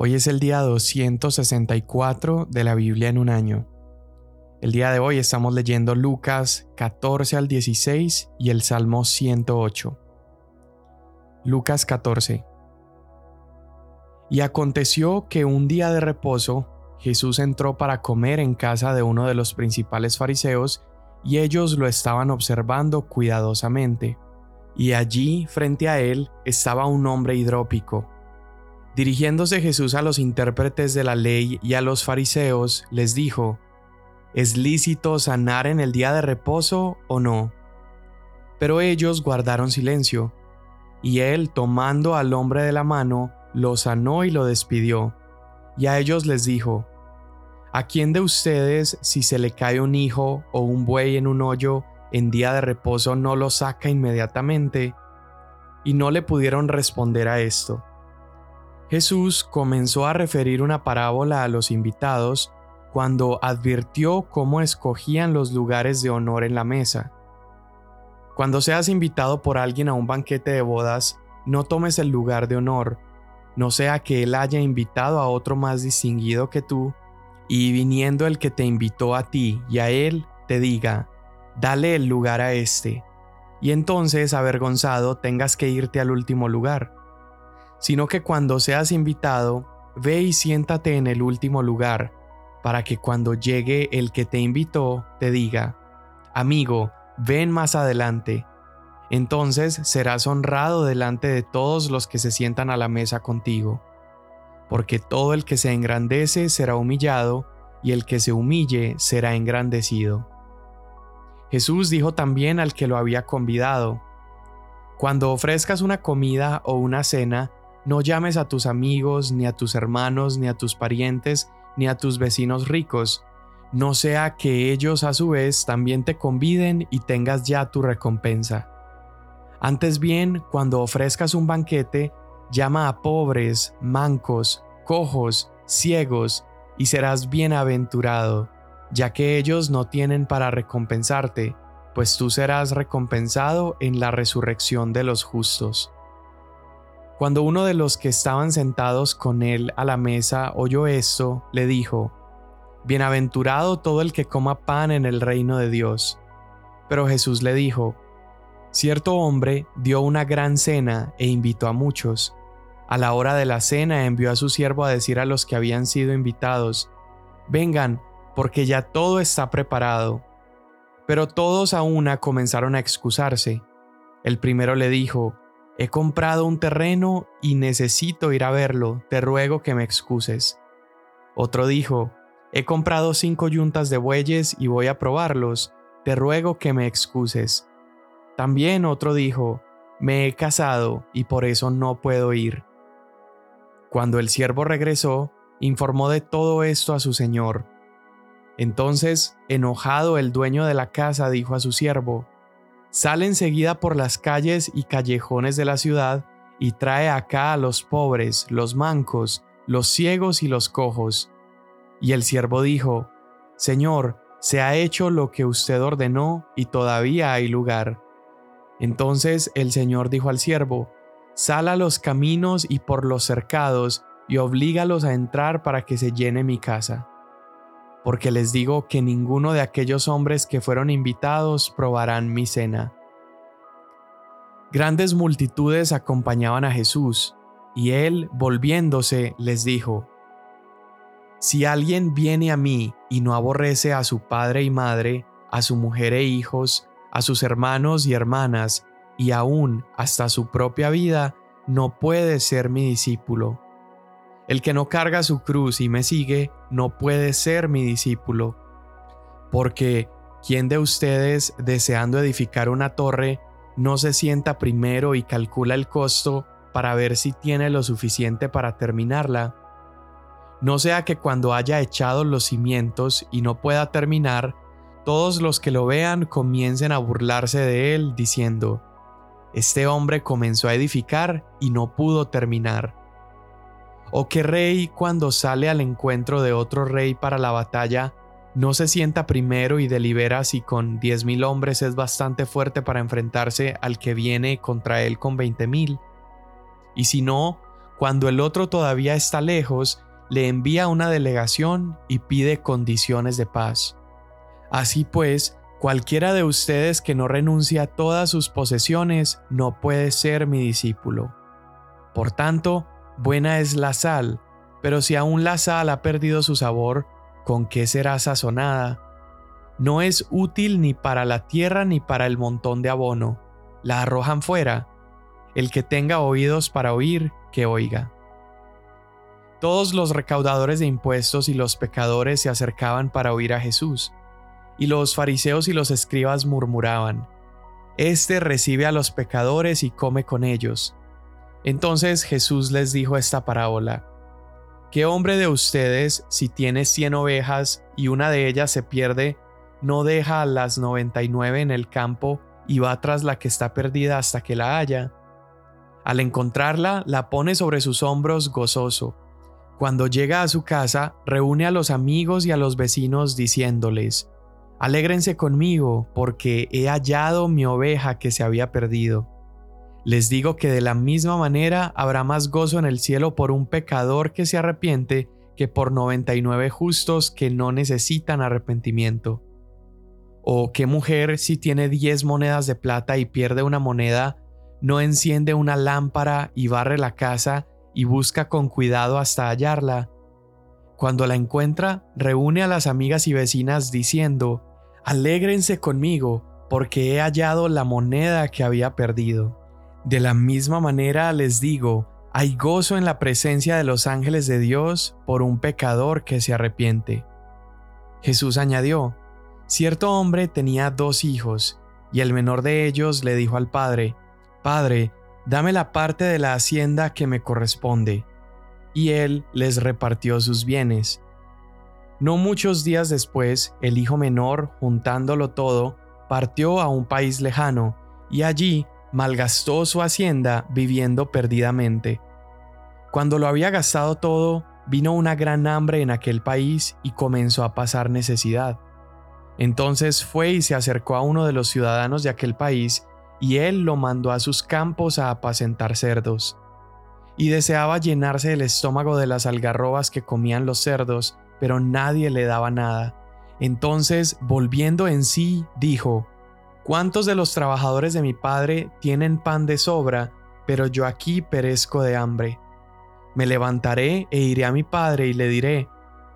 Hoy es el día 264 de la Biblia en un año. El día de hoy estamos leyendo Lucas 14 al 16 y el Salmo 108. Lucas 14. Y aconteció que un día de reposo Jesús entró para comer en casa de uno de los principales fariseos y ellos lo estaban observando cuidadosamente. Y allí, frente a él, estaba un hombre hidrópico Dirigiéndose Jesús a los intérpretes de la ley y a los fariseos, les dijo, ¿Es lícito sanar en el día de reposo o no? Pero ellos guardaron silencio, y él, tomando al hombre de la mano, lo sanó y lo despidió. Y a ellos les dijo, ¿A quién de ustedes, si se le cae un hijo o un buey en un hoyo, en día de reposo no lo saca inmediatamente? Y no le pudieron responder a esto. Jesús comenzó a referir una parábola a los invitados cuando advirtió cómo escogían los lugares de honor en la mesa. Cuando seas invitado por alguien a un banquete de bodas, no tomes el lugar de honor, no sea que él haya invitado a otro más distinguido que tú, y viniendo el que te invitó a ti y a él, te diga, dale el lugar a este, y entonces, avergonzado, tengas que irte al último lugar sino que cuando seas invitado, ve y siéntate en el último lugar, para que cuando llegue el que te invitó te diga, amigo, ven más adelante. Entonces serás honrado delante de todos los que se sientan a la mesa contigo, porque todo el que se engrandece será humillado, y el que se humille será engrandecido. Jesús dijo también al que lo había convidado, Cuando ofrezcas una comida o una cena, no llames a tus amigos, ni a tus hermanos, ni a tus parientes, ni a tus vecinos ricos, no sea que ellos a su vez también te conviden y tengas ya tu recompensa. Antes bien, cuando ofrezcas un banquete, llama a pobres, mancos, cojos, ciegos, y serás bienaventurado, ya que ellos no tienen para recompensarte, pues tú serás recompensado en la resurrección de los justos. Cuando uno de los que estaban sentados con él a la mesa oyó esto, le dijo, Bienaventurado todo el que coma pan en el reino de Dios. Pero Jesús le dijo, Cierto hombre dio una gran cena e invitó a muchos. A la hora de la cena envió a su siervo a decir a los que habían sido invitados, Vengan, porque ya todo está preparado. Pero todos a una comenzaron a excusarse. El primero le dijo, He comprado un terreno y necesito ir a verlo, te ruego que me excuses. Otro dijo, He comprado cinco yuntas de bueyes y voy a probarlos, te ruego que me excuses. También otro dijo, Me he casado y por eso no puedo ir. Cuando el siervo regresó, informó de todo esto a su señor. Entonces, enojado el dueño de la casa dijo a su siervo, Sale enseguida por las calles y callejones de la ciudad y trae acá a los pobres, los mancos, los ciegos y los cojos. Y el siervo dijo, Señor, se ha hecho lo que usted ordenó y todavía hay lugar. Entonces el Señor dijo al siervo, Sal a los caminos y por los cercados y oblígalos a entrar para que se llene mi casa porque les digo que ninguno de aquellos hombres que fueron invitados probarán mi cena. Grandes multitudes acompañaban a Jesús, y él, volviéndose, les dijo, Si alguien viene a mí y no aborrece a su padre y madre, a su mujer e hijos, a sus hermanos y hermanas, y aún hasta su propia vida, no puede ser mi discípulo. El que no carga su cruz y me sigue no puede ser mi discípulo. Porque, ¿quién de ustedes, deseando edificar una torre, no se sienta primero y calcula el costo para ver si tiene lo suficiente para terminarla? No sea que cuando haya echado los cimientos y no pueda terminar, todos los que lo vean comiencen a burlarse de él, diciendo, Este hombre comenzó a edificar y no pudo terminar. ¿O qué rey cuando sale al encuentro de otro rey para la batalla no se sienta primero y delibera si con diez mil hombres es bastante fuerte para enfrentarse al que viene contra él con veinte mil? Y si no, cuando el otro todavía está lejos, le envía una delegación y pide condiciones de paz. Así pues, cualquiera de ustedes que no renuncie a todas sus posesiones no puede ser mi discípulo. Por tanto, buena es la sal, pero si aún la sal ha perdido su sabor, ¿con qué será sazonada? No es útil ni para la tierra ni para el montón de abono. La arrojan fuera. El que tenga oídos para oír, que oiga. Todos los recaudadores de impuestos y los pecadores se acercaban para oír a Jesús, y los fariseos y los escribas murmuraban, Este recibe a los pecadores y come con ellos. Entonces Jesús les dijo esta parábola, ¿Qué hombre de ustedes, si tiene cien ovejas y una de ellas se pierde, no deja a las noventa y nueve en el campo y va tras la que está perdida hasta que la haya? Al encontrarla, la pone sobre sus hombros gozoso cuando llega a su casa, reúne a los amigos y a los vecinos diciéndoles, Alégrense conmigo, porque he hallado mi oveja que se había perdido. Les digo que de la misma manera habrá más gozo en el cielo por un pecador que se arrepiente que por 99 justos que no necesitan arrepentimiento. O qué mujer si tiene 10 monedas de plata y pierde una moneda, no enciende una lámpara y barre la casa y busca con cuidado hasta hallarla. Cuando la encuentra, reúne a las amigas y vecinas diciendo, Alégrense conmigo, porque he hallado la moneda que había perdido. De la misma manera les digo, hay gozo en la presencia de los ángeles de Dios por un pecador que se arrepiente. Jesús añadió, Cierto hombre tenía dos hijos, y el menor de ellos le dijo al padre, Padre, dame la parte de la hacienda que me corresponde. Y él les repartió sus bienes. No muchos días después, el hijo menor, juntándolo todo, partió a un país lejano, y allí malgastó su hacienda viviendo perdidamente. Cuando lo había gastado todo, vino una gran hambre en aquel país y comenzó a pasar necesidad. Entonces fue y se acercó a uno de los ciudadanos de aquel país y él lo mandó a sus campos a apacentar cerdos. Y deseaba llenarse el estómago de las algarrobas que comían los cerdos, pero nadie le daba nada. Entonces, volviendo en sí, dijo, ¿Cuántos de los trabajadores de mi padre tienen pan de sobra, pero yo aquí perezco de hambre? Me levantaré e iré a mi padre y le diré,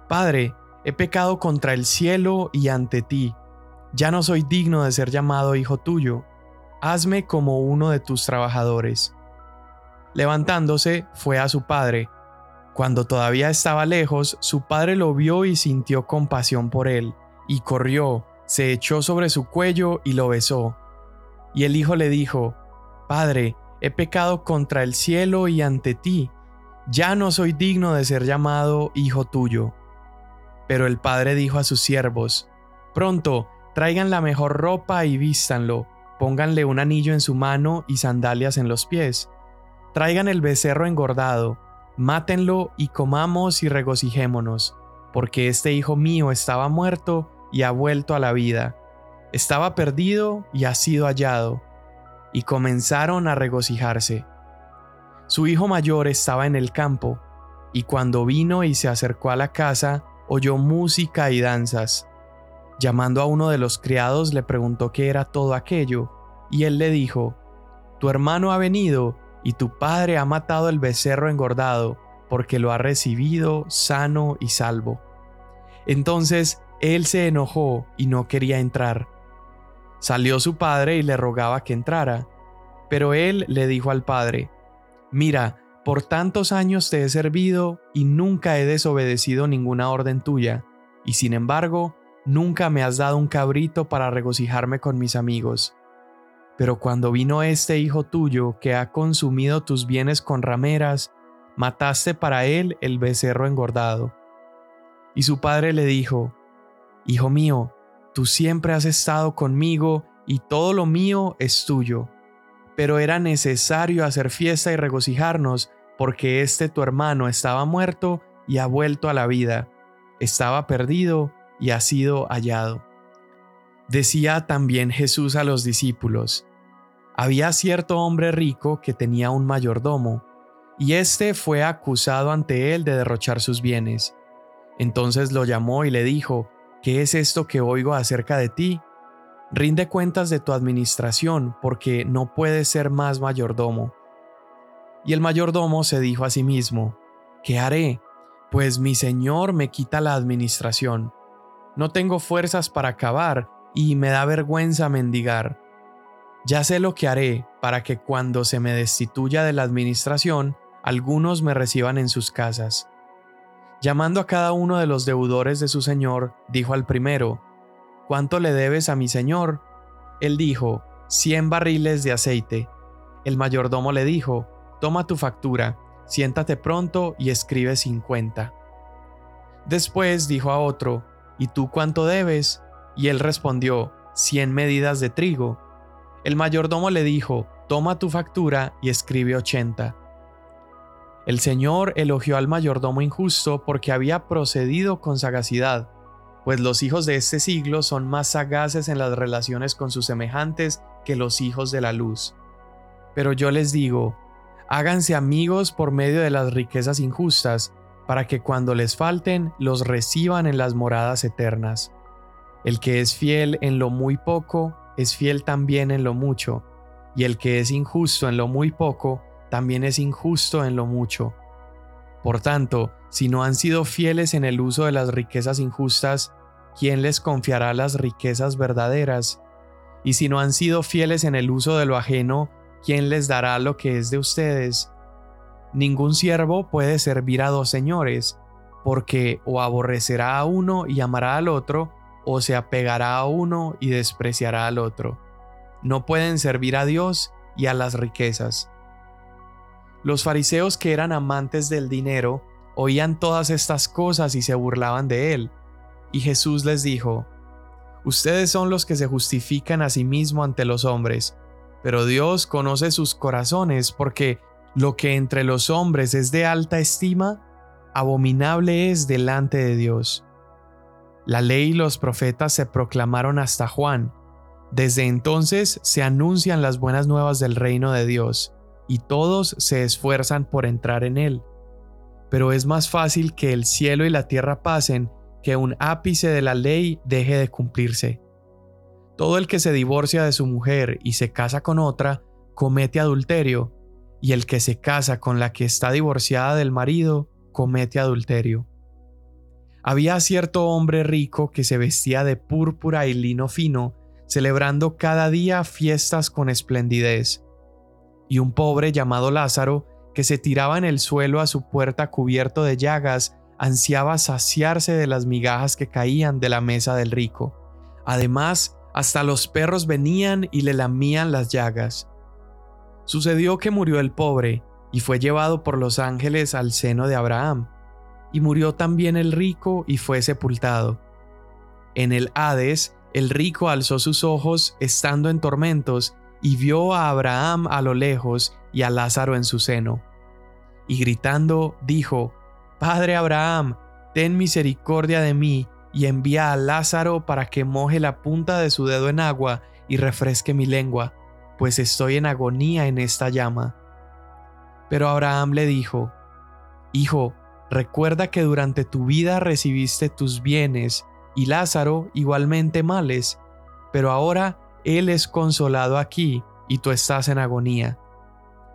Padre, he pecado contra el cielo y ante ti, ya no soy digno de ser llamado hijo tuyo hazme como uno de tus trabajadores. Levantándose, fue a su padre. Cuando todavía estaba lejos, su padre lo vio y sintió compasión por él, y corrió, se echó sobre su cuello y lo besó. Y el hijo le dijo, Padre, he pecado contra el cielo y ante ti, ya no soy digno de ser llamado hijo tuyo. Pero el padre dijo a sus siervos, Pronto, traigan la mejor ropa y vístanlo, pónganle un anillo en su mano y sandalias en los pies. Traigan el becerro engordado, mátenlo y comamos y regocijémonos, porque este hijo mío estaba muerto y ha vuelto a la vida. Estaba perdido y ha sido hallado. Y comenzaron a regocijarse. Su hijo mayor estaba en el campo, y cuando vino y se acercó a la casa, oyó música y danzas. Llamando a uno de los criados le preguntó qué era todo aquello, y él le dijo, Tu hermano ha venido, y tu padre ha matado el becerro engordado, porque lo ha recibido sano y salvo. Entonces él se enojó y no quería entrar. Salió su padre y le rogaba que entrara, pero él le dijo al padre, Mira, por tantos años te he servido y nunca he desobedecido ninguna orden tuya, y sin embargo, Nunca me has dado un cabrito para regocijarme con mis amigos. Pero cuando vino este hijo tuyo que ha consumido tus bienes con rameras, mataste para él el becerro engordado. Y su padre le dijo, Hijo mío, tú siempre has estado conmigo y todo lo mío es tuyo. Pero era necesario hacer fiesta y regocijarnos porque este tu hermano estaba muerto y ha vuelto a la vida, estaba perdido y ha sido hallado. Decía también Jesús a los discípulos, había cierto hombre rico que tenía un mayordomo, y éste fue acusado ante él de derrochar sus bienes. Entonces lo llamó y le dijo, ¿qué es esto que oigo acerca de ti? Rinde cuentas de tu administración, porque no puedes ser más mayordomo. Y el mayordomo se dijo a sí mismo, ¿qué haré? Pues mi señor me quita la administración. No tengo fuerzas para acabar y me da vergüenza mendigar. Ya sé lo que haré para que cuando se me destituya de la administración, algunos me reciban en sus casas. Llamando a cada uno de los deudores de su señor, dijo al primero, ¿Cuánto le debes a mi señor? Él dijo, cien barriles de aceite. El mayordomo le dijo, Toma tu factura, siéntate pronto y escribe cincuenta. Después dijo a otro, ¿Y tú cuánto debes? Y él respondió, cien medidas de trigo. El mayordomo le dijo, Toma tu factura y escribe ochenta. El Señor elogió al mayordomo injusto porque había procedido con sagacidad, pues los hijos de este siglo son más sagaces en las relaciones con sus semejantes que los hijos de la luz. Pero yo les digo, háganse amigos por medio de las riquezas injustas, para que cuando les falten los reciban en las moradas eternas. El que es fiel en lo muy poco, es fiel también en lo mucho, y el que es injusto en lo muy poco, también es injusto en lo mucho. Por tanto, si no han sido fieles en el uso de las riquezas injustas, ¿quién les confiará las riquezas verdaderas? Y si no han sido fieles en el uso de lo ajeno, ¿quién les dará lo que es de ustedes? Ningún siervo puede servir a dos señores, porque o aborrecerá a uno y amará al otro, o se apegará a uno y despreciará al otro. No pueden servir a Dios y a las riquezas. Los fariseos que eran amantes del dinero oían todas estas cosas y se burlaban de él. Y Jesús les dijo, Ustedes son los que se justifican a sí mismo ante los hombres, pero Dios conoce sus corazones porque lo que entre los hombres es de alta estima, abominable es delante de Dios. La ley y los profetas se proclamaron hasta Juan. Desde entonces se anuncian las buenas nuevas del reino de Dios y todos se esfuerzan por entrar en él. Pero es más fácil que el cielo y la tierra pasen que un ápice de la ley deje de cumplirse. Todo el que se divorcia de su mujer y se casa con otra, comete adulterio, y el que se casa con la que está divorciada del marido, comete adulterio. Había cierto hombre rico que se vestía de púrpura y lino fino, celebrando cada día fiestas con esplendidez y un pobre llamado Lázaro, que se tiraba en el suelo a su puerta cubierto de llagas, ansiaba saciarse de las migajas que caían de la mesa del rico. Además, hasta los perros venían y le lamían las llagas. Sucedió que murió el pobre, y fue llevado por los ángeles al seno de Abraham, y murió también el rico y fue sepultado. En el Hades, el rico alzó sus ojos, estando en tormentos, y vio a Abraham a lo lejos y a Lázaro en su seno. Y gritando dijo, Padre Abraham, ten misericordia de mí y envía a Lázaro para que moje la punta de su dedo en agua y refresque mi lengua, pues estoy en agonía en esta llama. Pero Abraham le dijo, Hijo, recuerda que durante tu vida recibiste tus bienes y Lázaro igualmente males, pero ahora él es consolado aquí y tú estás en agonía.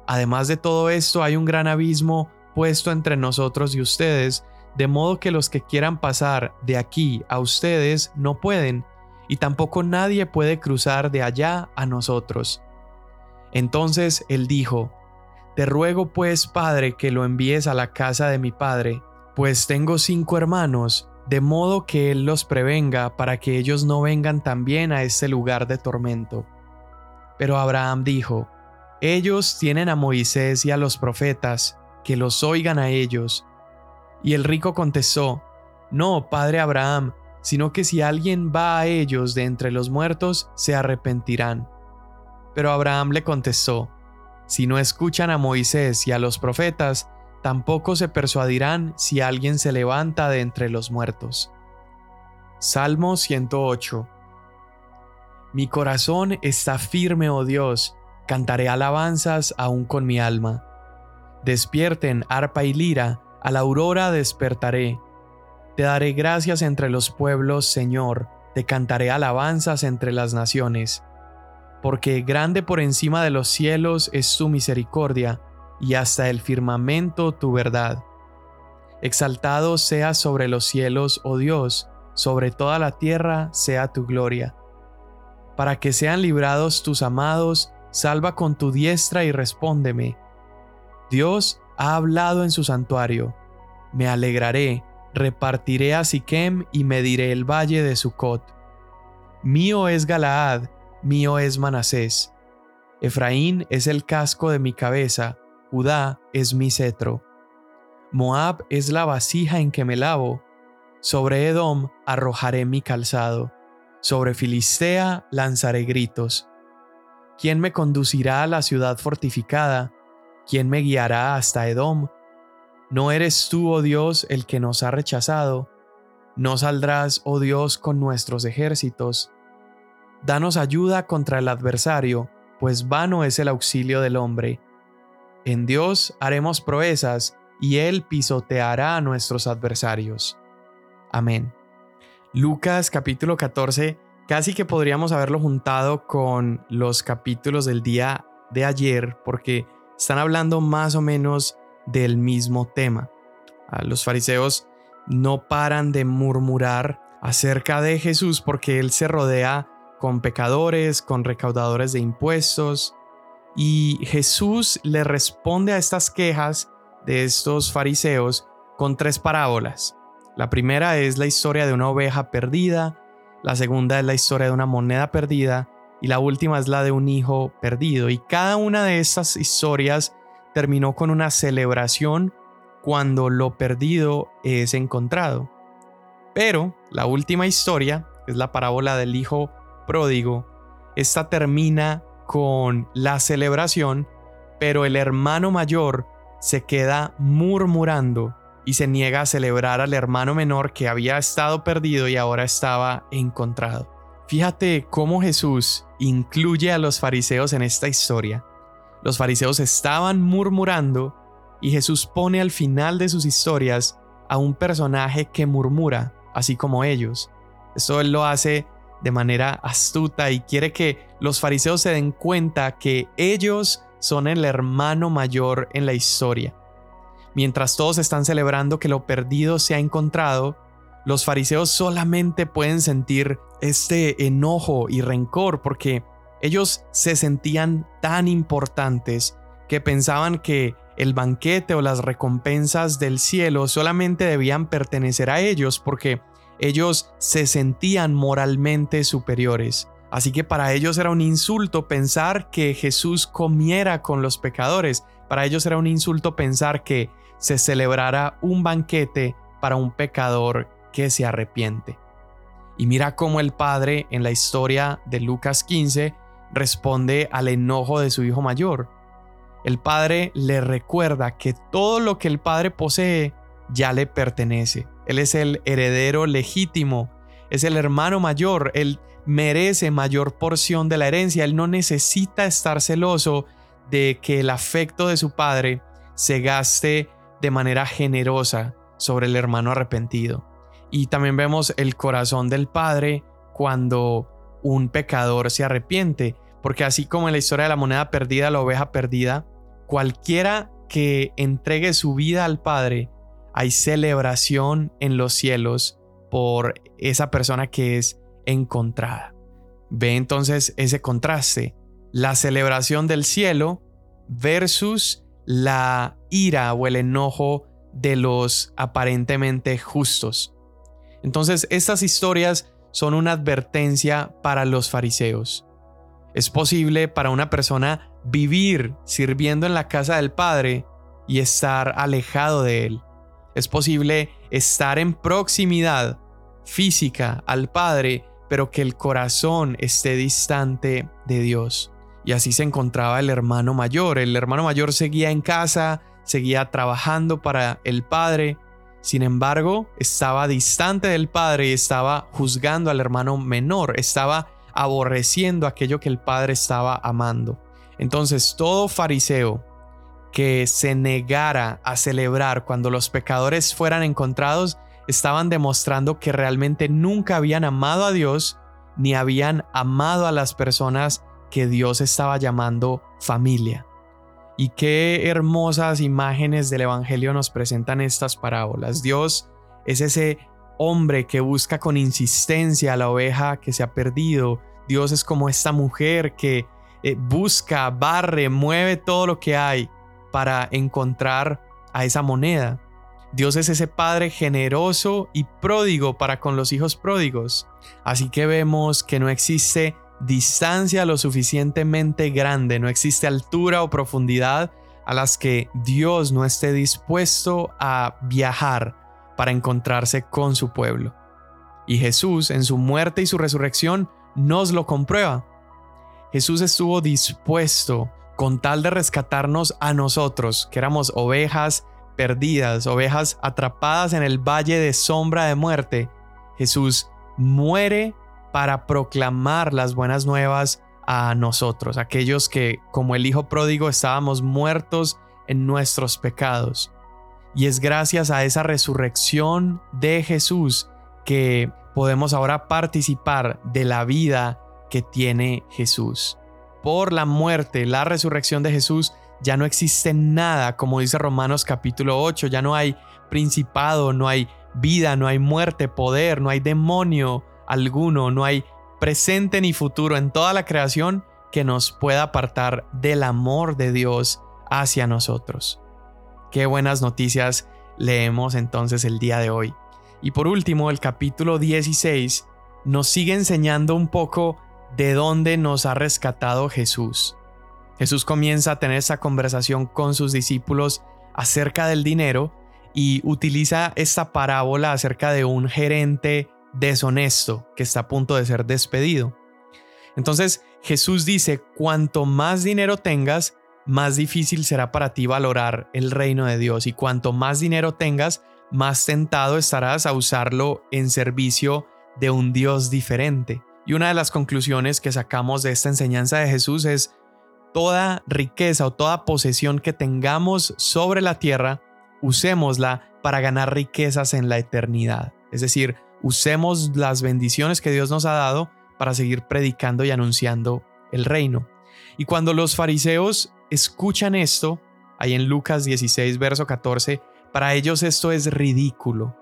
Además de todo esto hay un gran abismo puesto entre nosotros y ustedes, de modo que los que quieran pasar de aquí a ustedes no pueden, y tampoco nadie puede cruzar de allá a nosotros. Entonces él dijo, Te ruego pues, Padre, que lo envíes a la casa de mi Padre, pues tengo cinco hermanos, de modo que Él los prevenga para que ellos no vengan también a este lugar de tormento. Pero Abraham dijo, Ellos tienen a Moisés y a los profetas, que los oigan a ellos. Y el rico contestó, No, padre Abraham, sino que si alguien va a ellos de entre los muertos, se arrepentirán. Pero Abraham le contestó, Si no escuchan a Moisés y a los profetas, tampoco se persuadirán si alguien se levanta de entre los muertos. Salmo 108 Mi corazón está firme, oh Dios, cantaré alabanzas aún con mi alma. Despierten arpa y lira, a la aurora despertaré. Te daré gracias entre los pueblos, Señor, te cantaré alabanzas entre las naciones. Porque grande por encima de los cielos es tu misericordia, y hasta el firmamento tu verdad. Exaltado sea sobre los cielos, oh Dios, sobre toda la tierra sea tu gloria. Para que sean librados tus amados, salva con tu diestra y respóndeme. Dios ha hablado en su santuario. Me alegraré, repartiré a Siquem y mediré el valle de Sucot. Mío es Galaad, mío es Manasés. Efraín es el casco de mi cabeza, Judá es mi cetro. Moab es la vasija en que me lavo. Sobre Edom arrojaré mi calzado. Sobre Filistea lanzaré gritos. ¿Quién me conducirá a la ciudad fortificada? ¿Quién me guiará hasta Edom? ¿No eres tú, oh Dios, el que nos ha rechazado? ¿No saldrás, oh Dios, con nuestros ejércitos? Danos ayuda contra el adversario, pues vano es el auxilio del hombre. En Dios haremos proezas, y Él pisoteará a nuestros adversarios. Amén. Lucas capítulo 14, casi que podríamos haberlo juntado con los capítulos del día de ayer, porque están hablando más o menos del mismo tema. Los fariseos no paran de murmurar acerca de Jesús porque él se rodea con pecadores, con recaudadores de impuestos, y Jesús le responde a estas quejas de estos fariseos con tres parábolas. La primera es la historia de una oveja perdida, la segunda es la historia de una moneda perdida y la última es la de un hijo perdido. Y cada una de estas historias terminó con una celebración cuando lo perdido es encontrado. Pero la última historia, es la parábola del hijo pródigo, esta termina con la celebración, pero el hermano mayor se queda murmurando y se niega a celebrar al hermano menor que había estado perdido y ahora estaba encontrado. Fíjate cómo Jesús incluye a los fariseos en esta historia. Los fariseos estaban murmurando y Jesús pone al final de sus historias a un personaje que murmura, así como ellos. Esto él lo hace de manera astuta y quiere que los fariseos se den cuenta que ellos son el hermano mayor en la historia. Mientras todos están celebrando que lo perdido se ha encontrado, los fariseos solamente pueden sentir este enojo y rencor porque ellos se sentían tan importantes que pensaban que el banquete o las recompensas del cielo solamente debían pertenecer a ellos porque ellos se sentían moralmente superiores. Así que para ellos era un insulto pensar que Jesús comiera con los pecadores. Para ellos era un insulto pensar que se celebrara un banquete para un pecador que se arrepiente. Y mira cómo el padre en la historia de Lucas 15 responde al enojo de su hijo mayor. El padre le recuerda que todo lo que el padre posee ya le pertenece. Él es el heredero legítimo, es el hermano mayor, él merece mayor porción de la herencia, él no necesita estar celoso de que el afecto de su padre se gaste de manera generosa sobre el hermano arrepentido. Y también vemos el corazón del padre cuando un pecador se arrepiente, porque así como en la historia de la moneda perdida, la oveja perdida, cualquiera que entregue su vida al Padre, hay celebración en los cielos por esa persona que es encontrada. Ve entonces ese contraste, la celebración del cielo versus la ira o el enojo de los aparentemente justos. Entonces estas historias son una advertencia para los fariseos. Es posible para una persona vivir sirviendo en la casa del Padre y estar alejado de Él. Es posible estar en proximidad física al Padre, pero que el corazón esté distante de Dios. Y así se encontraba el hermano mayor. El hermano mayor seguía en casa, seguía trabajando para el Padre, sin embargo, estaba distante del Padre y estaba juzgando al hermano menor, estaba aborreciendo aquello que el Padre estaba amando. Entonces todo fariseo que se negara a celebrar cuando los pecadores fueran encontrados, estaban demostrando que realmente nunca habían amado a Dios ni habían amado a las personas que Dios estaba llamando familia. Y qué hermosas imágenes del Evangelio nos presentan estas parábolas. Dios es ese hombre que busca con insistencia a la oveja que se ha perdido. Dios es como esta mujer que eh, busca, barre, mueve todo lo que hay para encontrar a esa moneda. Dios es ese Padre generoso y pródigo para con los hijos pródigos. Así que vemos que no existe distancia lo suficientemente grande, no existe altura o profundidad a las que Dios no esté dispuesto a viajar para encontrarse con su pueblo. Y Jesús, en su muerte y su resurrección, nos lo comprueba. Jesús estuvo dispuesto con tal de rescatarnos a nosotros, que éramos ovejas perdidas, ovejas atrapadas en el valle de sombra de muerte. Jesús muere para proclamar las buenas nuevas a nosotros, aquellos que, como el Hijo pródigo, estábamos muertos en nuestros pecados. Y es gracias a esa resurrección de Jesús que podemos ahora participar de la vida que tiene Jesús. Por la muerte, la resurrección de Jesús, ya no existe nada, como dice Romanos capítulo 8, ya no hay principado, no hay vida, no hay muerte, poder, no hay demonio alguno, no hay presente ni futuro en toda la creación que nos pueda apartar del amor de Dios hacia nosotros. Qué buenas noticias leemos entonces el día de hoy. Y por último, el capítulo 16 nos sigue enseñando un poco de dónde nos ha rescatado Jesús. Jesús comienza a tener esa conversación con sus discípulos acerca del dinero y utiliza esta parábola acerca de un gerente deshonesto que está a punto de ser despedido. Entonces Jesús dice, cuanto más dinero tengas, más difícil será para ti valorar el reino de Dios y cuanto más dinero tengas, más tentado estarás a usarlo en servicio de un Dios diferente. Y una de las conclusiones que sacamos de esta enseñanza de Jesús es toda riqueza o toda posesión que tengamos sobre la tierra, usémosla para ganar riquezas en la eternidad. Es decir, usemos las bendiciones que Dios nos ha dado para seguir predicando y anunciando el reino. Y cuando los fariseos escuchan esto, ahí en Lucas 16, verso 14, para ellos esto es ridículo,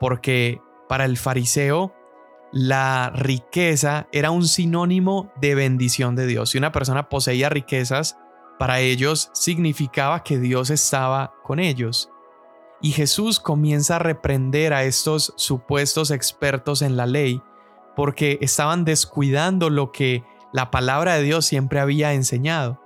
porque para el fariseo la riqueza era un sinónimo de bendición de Dios. Si una persona poseía riquezas, para ellos significaba que Dios estaba con ellos. Y Jesús comienza a reprender a estos supuestos expertos en la ley porque estaban descuidando lo que la palabra de Dios siempre había enseñado.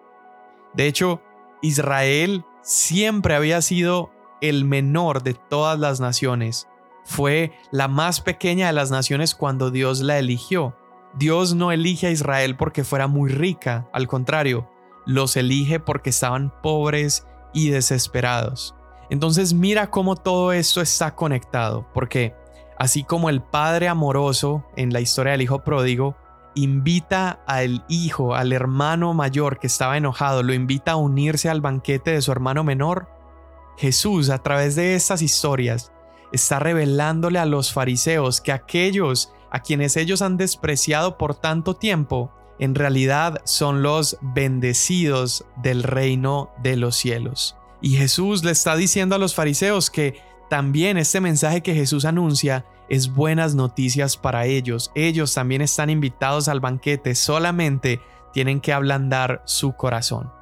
De hecho, Israel siempre había sido el menor de todas las naciones fue la más pequeña de las naciones cuando Dios la eligió. Dios no elige a Israel porque fuera muy rica, al contrario, los elige porque estaban pobres y desesperados. Entonces mira cómo todo esto está conectado, porque así como el padre amoroso en la historia del hijo pródigo invita al hijo, al hermano mayor que estaba enojado, lo invita a unirse al banquete de su hermano menor, Jesús a través de estas historias está revelándole a los fariseos que aquellos a quienes ellos han despreciado por tanto tiempo, en realidad son los bendecidos del reino de los cielos. Y Jesús le está diciendo a los fariseos que también este mensaje que Jesús anuncia es buenas noticias para ellos. Ellos también están invitados al banquete, solamente tienen que ablandar su corazón.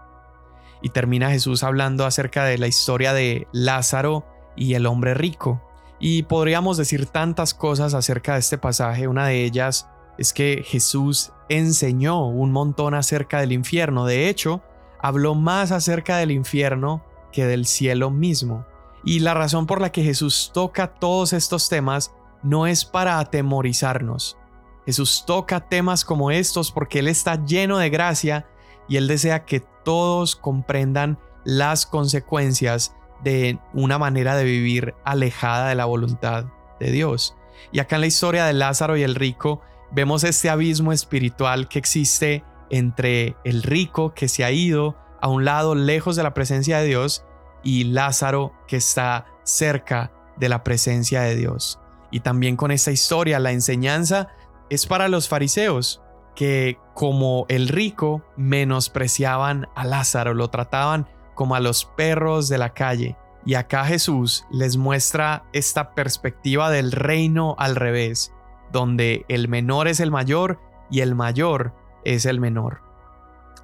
Y termina Jesús hablando acerca de la historia de Lázaro y el hombre rico. Y podríamos decir tantas cosas acerca de este pasaje. Una de ellas es que Jesús enseñó un montón acerca del infierno. De hecho, habló más acerca del infierno que del cielo mismo. Y la razón por la que Jesús toca todos estos temas no es para atemorizarnos. Jesús toca temas como estos porque Él está lleno de gracia y Él desea que todos comprendan las consecuencias de una manera de vivir alejada de la voluntad de Dios. Y acá en la historia de Lázaro y el rico vemos este abismo espiritual que existe entre el rico que se ha ido a un lado lejos de la presencia de Dios y Lázaro que está cerca de la presencia de Dios. Y también con esta historia la enseñanza es para los fariseos que como el rico menospreciaban a Lázaro, lo trataban como a los perros de la calle. Y acá Jesús les muestra esta perspectiva del reino al revés, donde el menor es el mayor y el mayor es el menor.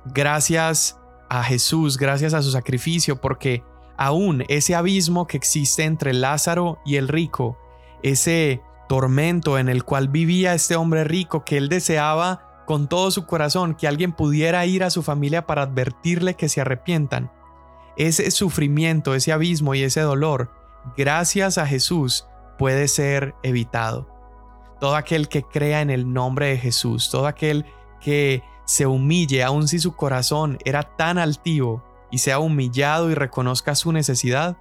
Gracias a Jesús, gracias a su sacrificio, porque aún ese abismo que existe entre Lázaro y el rico, ese tormento en el cual vivía este hombre rico que él deseaba con todo su corazón que alguien pudiera ir a su familia para advertirle que se arrepientan. Ese sufrimiento, ese abismo y ese dolor, gracias a Jesús, puede ser evitado. Todo aquel que crea en el nombre de Jesús, todo aquel que se humille, aun si su corazón era tan altivo, y sea humillado y reconozca su necesidad,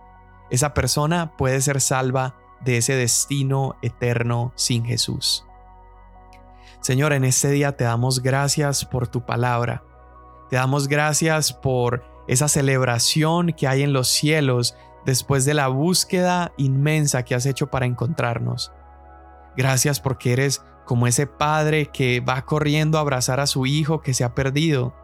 esa persona puede ser salva de ese destino eterno sin Jesús. Señor, en este día te damos gracias por tu palabra. Te damos gracias por esa celebración que hay en los cielos después de la búsqueda inmensa que has hecho para encontrarnos. Gracias porque eres como ese padre que va corriendo a abrazar a su hijo que se ha perdido.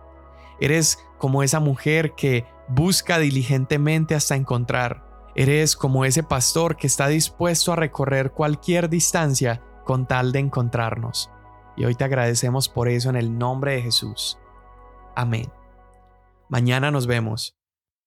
Eres como esa mujer que busca diligentemente hasta encontrar. Eres como ese pastor que está dispuesto a recorrer cualquier distancia con tal de encontrarnos. Y hoy te agradecemos por eso en el nombre de Jesús. Amén. Mañana nos vemos.